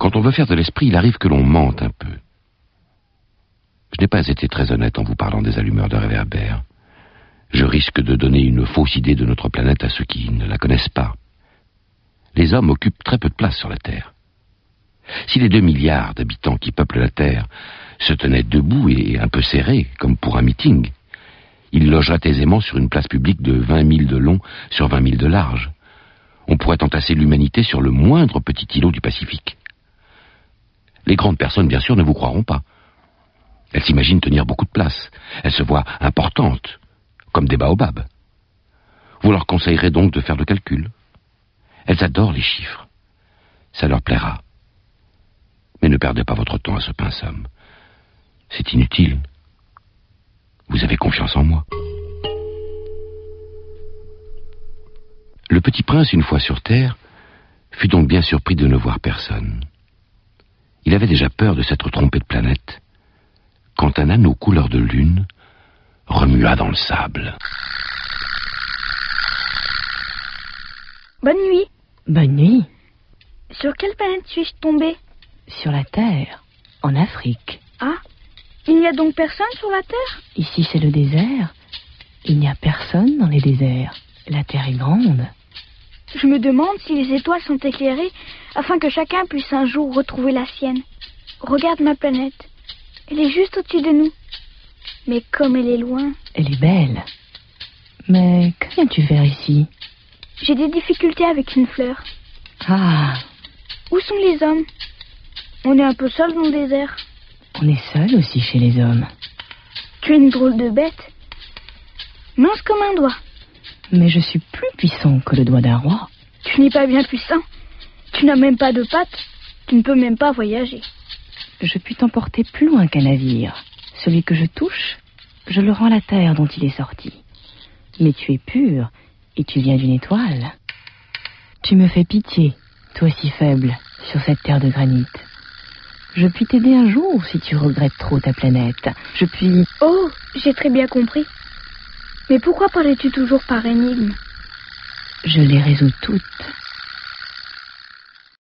Quand on veut faire de l'esprit, il arrive que l'on mente un peu. Je n'ai pas été très honnête en vous parlant des allumeurs de réverbères. Je risque de donner une fausse idée de notre planète à ceux qui ne la connaissent pas. Les hommes occupent très peu de place sur la Terre. Si les deux milliards d'habitants qui peuplent la Terre se tenaient debout et un peu serrés, comme pour un meeting, ils logeraient aisément sur une place publique de vingt milles de long sur vingt milles de large. On pourrait entasser l'humanité sur le moindre petit îlot du Pacifique. Les grandes personnes, bien sûr, ne vous croiront pas. Elles s'imaginent tenir beaucoup de place. Elles se voient importantes, comme des baobabs. Vous leur conseillerez donc de faire le calcul. Elles adorent les chiffres. Ça leur plaira. Mais ne perdez pas votre temps à ce pince-homme. C'est inutile. Vous avez confiance en moi. Le petit prince, une fois sur Terre, fut donc bien surpris de ne voir personne. Il avait déjà peur de s'être trompé de planète, quand un anneau couleur de lune remua dans le sable. Bonne nuit. Bonne nuit. Sur quelle planète suis-je tombée? Sur la Terre, en Afrique. Ah, il n'y a donc personne sur la Terre? Ici, c'est le désert. Il n'y a personne dans les déserts. La Terre est grande. Je me demande si les étoiles sont éclairées afin que chacun puisse un jour retrouver la sienne. Regarde ma planète. Elle est juste au-dessus de nous. Mais comme elle est loin. Elle est belle. Mais que viens-tu faire ici? J'ai des difficultés avec une fleur. Ah, Où sont les hommes? On est un peu seul dans le désert. on est seul aussi chez les hommes. Tu es une drôle de bête. Mince comme un doigt. Mais je suis plus puissant que le doigt d'un roi. Tu n'es pas bien puissant. Tu n'as même pas de pattes. Tu ne peux même pas voyager. Je puis t'emporter plus loin qu'un navire. Celui que je touche, je le rends à la terre dont il est sorti. Mais tu es pur, et tu viens d'une étoile. Tu me fais pitié, toi si faible, sur cette terre de granit. Je puis t'aider un jour si tu regrettes trop ta planète. Je puis... Oh, j'ai très bien compris. Mais pourquoi parlais-tu toujours par énigme? Je les résous toutes.